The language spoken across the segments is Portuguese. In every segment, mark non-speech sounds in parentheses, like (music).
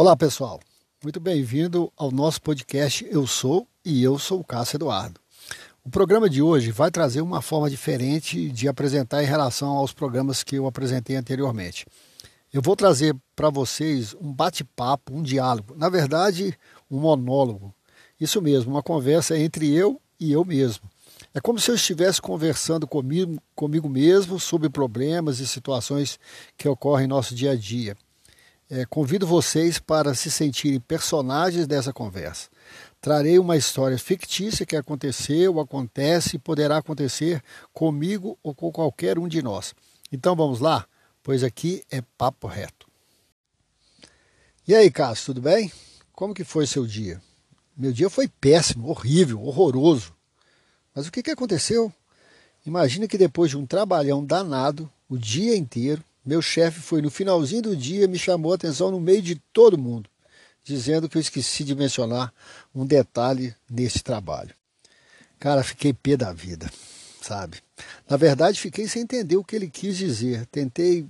Olá, pessoal. Muito bem-vindo ao nosso podcast Eu Sou e eu sou o Cássio Eduardo. O programa de hoje vai trazer uma forma diferente de apresentar em relação aos programas que eu apresentei anteriormente. Eu vou trazer para vocês um bate-papo, um diálogo, na verdade, um monólogo. Isso mesmo, uma conversa entre eu e eu mesmo. É como se eu estivesse conversando comigo, comigo mesmo sobre problemas e situações que ocorrem em nosso dia a dia. É, convido vocês para se sentirem personagens dessa conversa. Trarei uma história fictícia que aconteceu, acontece e poderá acontecer comigo ou com qualquer um de nós. Então vamos lá, pois aqui é papo reto. E aí, Cássio, tudo bem? Como que foi seu dia? Meu dia foi péssimo, horrível, horroroso. Mas o que, que aconteceu? Imagina que depois de um trabalhão danado, o dia inteiro, meu chefe foi no finalzinho do dia me chamou a atenção no meio de todo mundo, dizendo que eu esqueci de mencionar um detalhe nesse trabalho. Cara, fiquei pé da vida, sabe? Na verdade, fiquei sem entender o que ele quis dizer. Tentei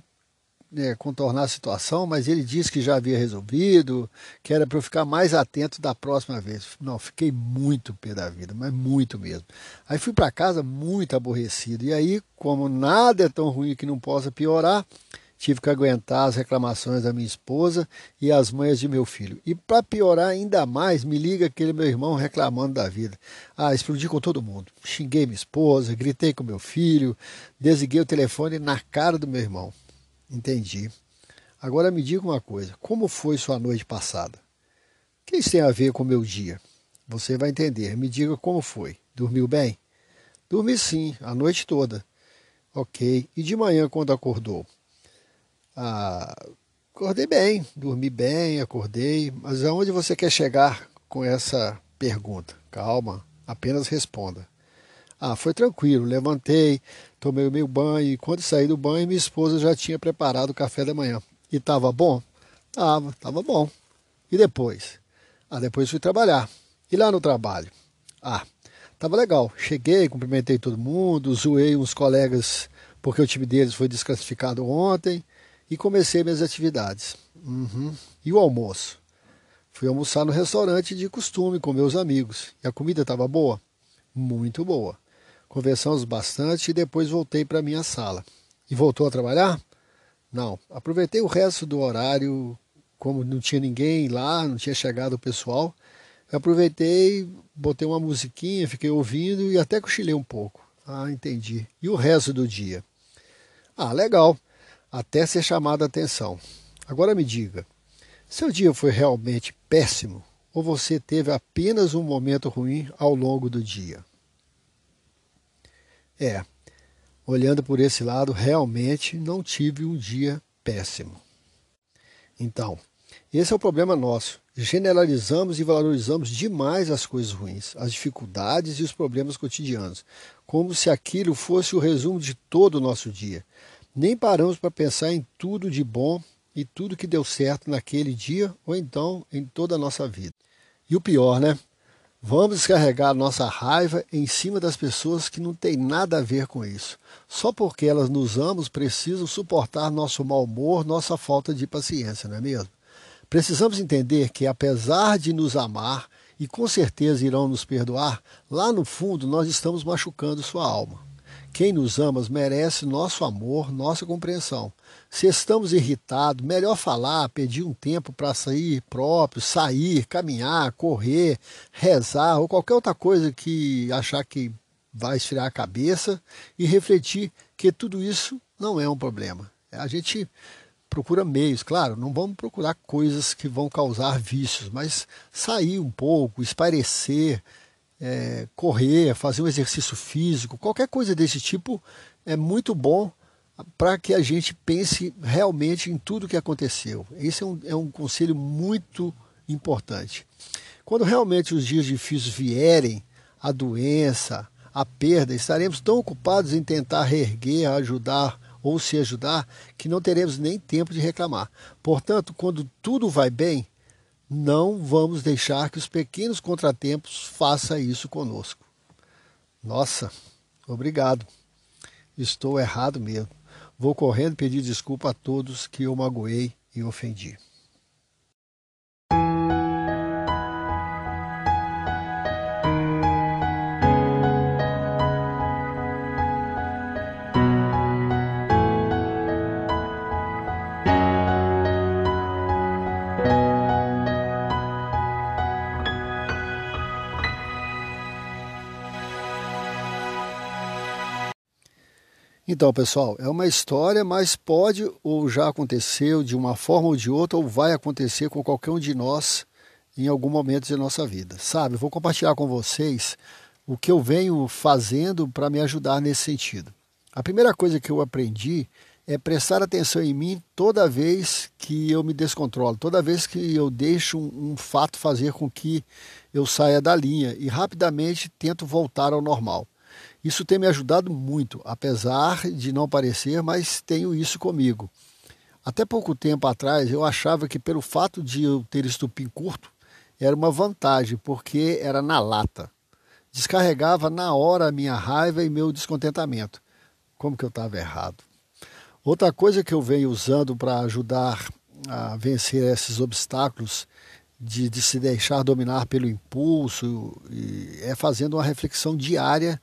né, contornar a situação, mas ele disse que já havia resolvido, que era para eu ficar mais atento da próxima vez. Não, fiquei muito pé da vida, mas muito mesmo. Aí fui para casa muito aborrecido. E aí, como nada é tão ruim que não possa piorar, tive que aguentar as reclamações da minha esposa e as mães de meu filho. E para piorar ainda mais, me liga aquele meu irmão reclamando da vida. Ah, explodi com todo mundo. Xinguei minha esposa, gritei com meu filho, desliguei o telefone na cara do meu irmão. Entendi. Agora me diga uma coisa: como foi sua noite passada? O que isso tem a ver com o meu dia? Você vai entender. Me diga como foi. Dormiu bem? Dormi sim, a noite toda. Ok. E de manhã, quando acordou? Ah, acordei bem, dormi bem, acordei. Mas aonde você quer chegar com essa pergunta? Calma, apenas responda. Ah, foi tranquilo. Levantei, tomei o meu banho e quando saí do banho, minha esposa já tinha preparado o café da manhã. E estava bom? Tava, tava bom. E depois? Ah, depois fui trabalhar. E lá no trabalho? Ah, tava legal. Cheguei, cumprimentei todo mundo, zoei uns colegas porque o time deles foi desclassificado ontem e comecei minhas atividades. Uhum. E o almoço? Fui almoçar no restaurante de costume com meus amigos. E a comida estava boa? Muito boa. Conversamos bastante e depois voltei para minha sala. E voltou a trabalhar? Não. Aproveitei o resto do horário, como não tinha ninguém lá, não tinha chegado o pessoal. aproveitei, botei uma musiquinha, fiquei ouvindo e até cochilei um pouco. Ah, entendi. E o resto do dia? Ah, legal. Até ser chamado a atenção. Agora me diga, seu dia foi realmente péssimo ou você teve apenas um momento ruim ao longo do dia? É, olhando por esse lado, realmente não tive um dia péssimo. Então, esse é o problema nosso. Generalizamos e valorizamos demais as coisas ruins, as dificuldades e os problemas cotidianos, como se aquilo fosse o resumo de todo o nosso dia. Nem paramos para pensar em tudo de bom e tudo que deu certo naquele dia ou então em toda a nossa vida. E o pior, né? Vamos descarregar nossa raiva em cima das pessoas que não têm nada a ver com isso. Só porque elas nos amam, precisam suportar nosso mau humor, nossa falta de paciência, não é mesmo? Precisamos entender que, apesar de nos amar e com certeza irão nos perdoar, lá no fundo nós estamos machucando sua alma. Quem nos ama merece nosso amor, nossa compreensão. Se estamos irritados, melhor falar, pedir um tempo para sair próprio, sair, caminhar, correr, rezar ou qualquer outra coisa que achar que vai esfriar a cabeça e refletir que tudo isso não é um problema. A gente procura meios, claro, não vamos procurar coisas que vão causar vícios, mas sair um pouco, espairecer, é, correr, fazer um exercício físico, qualquer coisa desse tipo é muito bom para que a gente pense realmente em tudo que aconteceu. Esse é um, é um conselho muito importante. Quando realmente os dias difíceis vierem, a doença, a perda, estaremos tão ocupados em tentar reerguer, ajudar ou se ajudar, que não teremos nem tempo de reclamar. Portanto, quando tudo vai bem, não vamos deixar que os pequenos contratempos façam isso conosco. Nossa, obrigado. Estou errado mesmo. Vou correndo pedir desculpa a todos que eu magoei e ofendi. Então, pessoal, é uma história, mas pode ou já aconteceu de uma forma ou de outra, ou vai acontecer com qualquer um de nós em algum momento de nossa vida. Sabe, vou compartilhar com vocês o que eu venho fazendo para me ajudar nesse sentido. A primeira coisa que eu aprendi é prestar atenção em mim toda vez que eu me descontrolo, toda vez que eu deixo um, um fato fazer com que eu saia da linha e rapidamente tento voltar ao normal. Isso tem me ajudado muito, apesar de não parecer, mas tenho isso comigo. Até pouco tempo atrás eu achava que pelo fato de eu ter estupim curto era uma vantagem, porque era na lata. Descarregava na hora a minha raiva e meu descontentamento. Como que eu estava errado. Outra coisa que eu venho usando para ajudar a vencer esses obstáculos de, de, se deixar dominar pelo impulso é fazendo uma reflexão diária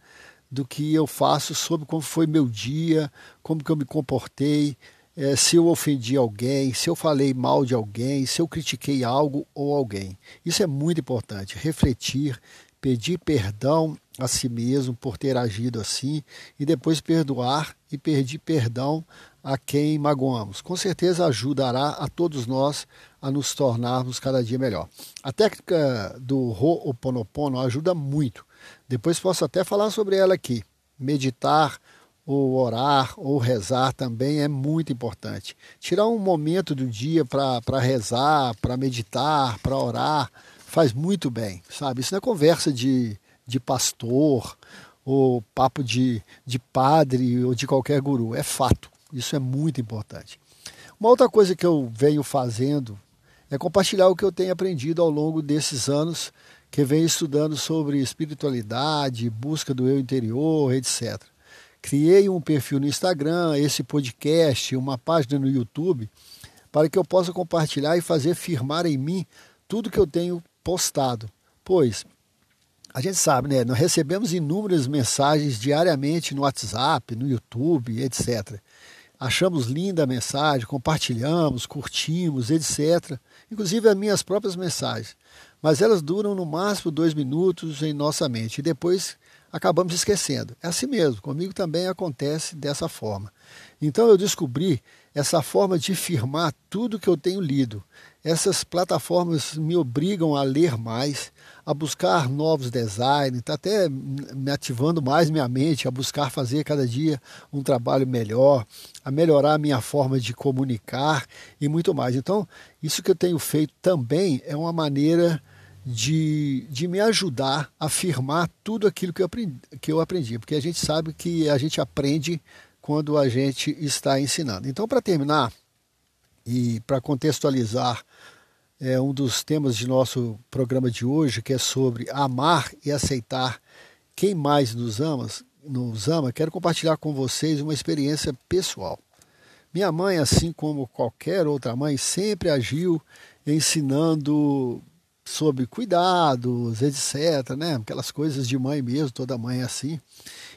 do que eu faço sobre como foi meu dia, como que eu me comportei, é, se eu ofendi alguém, se eu falei mal de alguém, se eu critiquei algo ou alguém. Isso é muito importante. Refletir, pedir perdão a si mesmo por ter agido assim e depois perdoar e pedir perdão a quem magoamos. Com certeza ajudará a todos nós a nos tornarmos cada dia melhor. A técnica do Ho'oponopono ajuda muito depois posso até falar sobre ela aqui. Meditar, ou orar, ou rezar também é muito importante. Tirar um momento do dia para rezar, para meditar, para orar, faz muito bem, sabe? Isso não é conversa de, de pastor, ou papo de, de padre, ou de qualquer guru. É fato. Isso é muito importante. Uma outra coisa que eu venho fazendo é compartilhar o que eu tenho aprendido ao longo desses anos que vem estudando sobre espiritualidade, busca do eu interior, etc. Criei um perfil no Instagram, esse podcast, uma página no YouTube, para que eu possa compartilhar e fazer firmar em mim tudo que eu tenho postado. Pois a gente sabe, né? Nós recebemos inúmeras mensagens diariamente no WhatsApp, no YouTube, etc. Achamos linda a mensagem, compartilhamos, curtimos, etc. Inclusive as minhas próprias mensagens mas elas duram no máximo dois minutos em nossa mente e depois acabamos esquecendo. É assim mesmo, comigo também acontece dessa forma. Então eu descobri essa forma de firmar tudo que eu tenho lido. Essas plataformas me obrigam a ler mais, a buscar novos designs, está até me ativando mais minha mente a buscar fazer cada dia um trabalho melhor, a melhorar a minha forma de comunicar e muito mais. Então, isso que eu tenho feito também é uma maneira de, de me ajudar a afirmar tudo aquilo que eu, aprendi, que eu aprendi, porque a gente sabe que a gente aprende quando a gente está ensinando. Então, para terminar e para contextualizar é, um dos temas de nosso programa de hoje, que é sobre amar e aceitar quem mais nos ama, nos ama, quero compartilhar com vocês uma experiência pessoal. Minha mãe, assim como qualquer outra mãe, sempre agiu ensinando sobre cuidados, etc, né? Aquelas coisas de mãe mesmo, toda mãe é assim.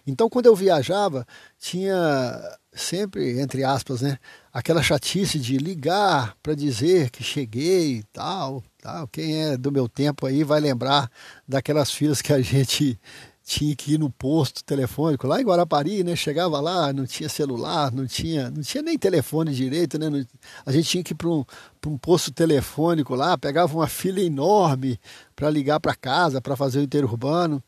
Então, quando eu viajava, tinha sempre, entre aspas, né, aquela chatice de ligar para dizer que cheguei e tal, tal. Quem é do meu tempo aí vai lembrar daquelas filas que a gente tinha que ir no posto telefônico lá em Guarapari, né? Chegava lá, não tinha celular, não tinha, não tinha nem telefone direito, né? a gente tinha que ir para um, um posto telefônico lá, pegava uma fila enorme para ligar para casa, para fazer o interurbano.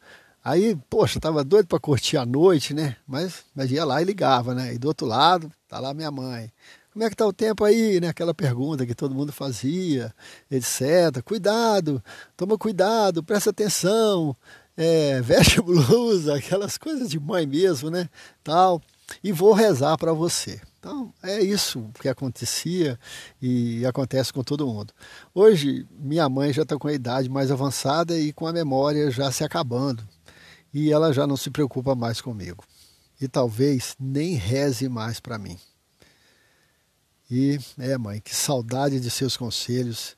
Aí, poxa, tava doido para curtir a noite, né? Mas, mas ia lá e ligava, né? E do outro lado, tá lá minha mãe. Como é que tá o tempo aí, né? Aquela pergunta que todo mundo fazia, etc. Cuidado, toma cuidado, presta atenção, é, (laughs) veste blusa, aquelas coisas de mãe mesmo, né? Tal. E vou rezar para você. Então, é isso que acontecia e acontece com todo mundo. Hoje, minha mãe já está com a idade mais avançada e com a memória já se acabando. E ela já não se preocupa mais comigo. E talvez nem reze mais para mim. E, é, mãe, que saudade de seus conselhos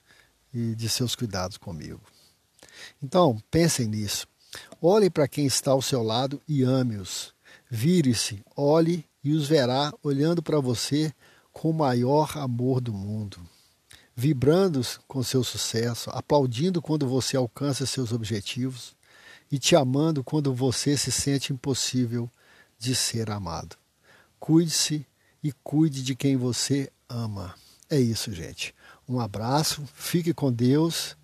e de seus cuidados comigo. Então, pensem nisso. Olhe para quem está ao seu lado e ame-os. Vire-se, olhe e os verá olhando para você com o maior amor do mundo, vibrando com seu sucesso, aplaudindo quando você alcança seus objetivos e te amando quando você se sente impossível de ser amado. cuide-se e cuide de quem você ama. É isso, gente. Um abraço, fique com Deus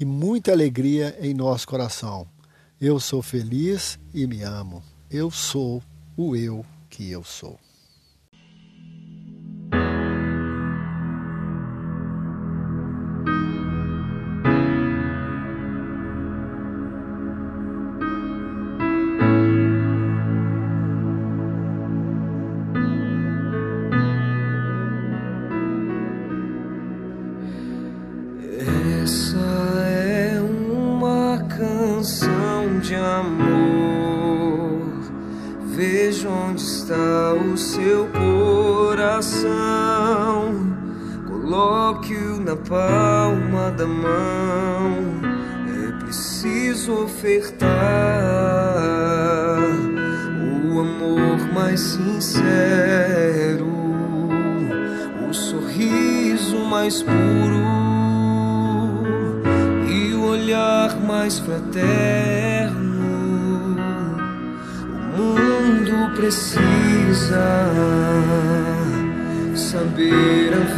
e muita alegria em nosso coração. Eu sou feliz e me amo. Eu sou o eu que eu sou. Na palma da mão. É preciso ofertar o amor mais sincero, o sorriso mais puro e o olhar mais fraterno mundo precisa saber a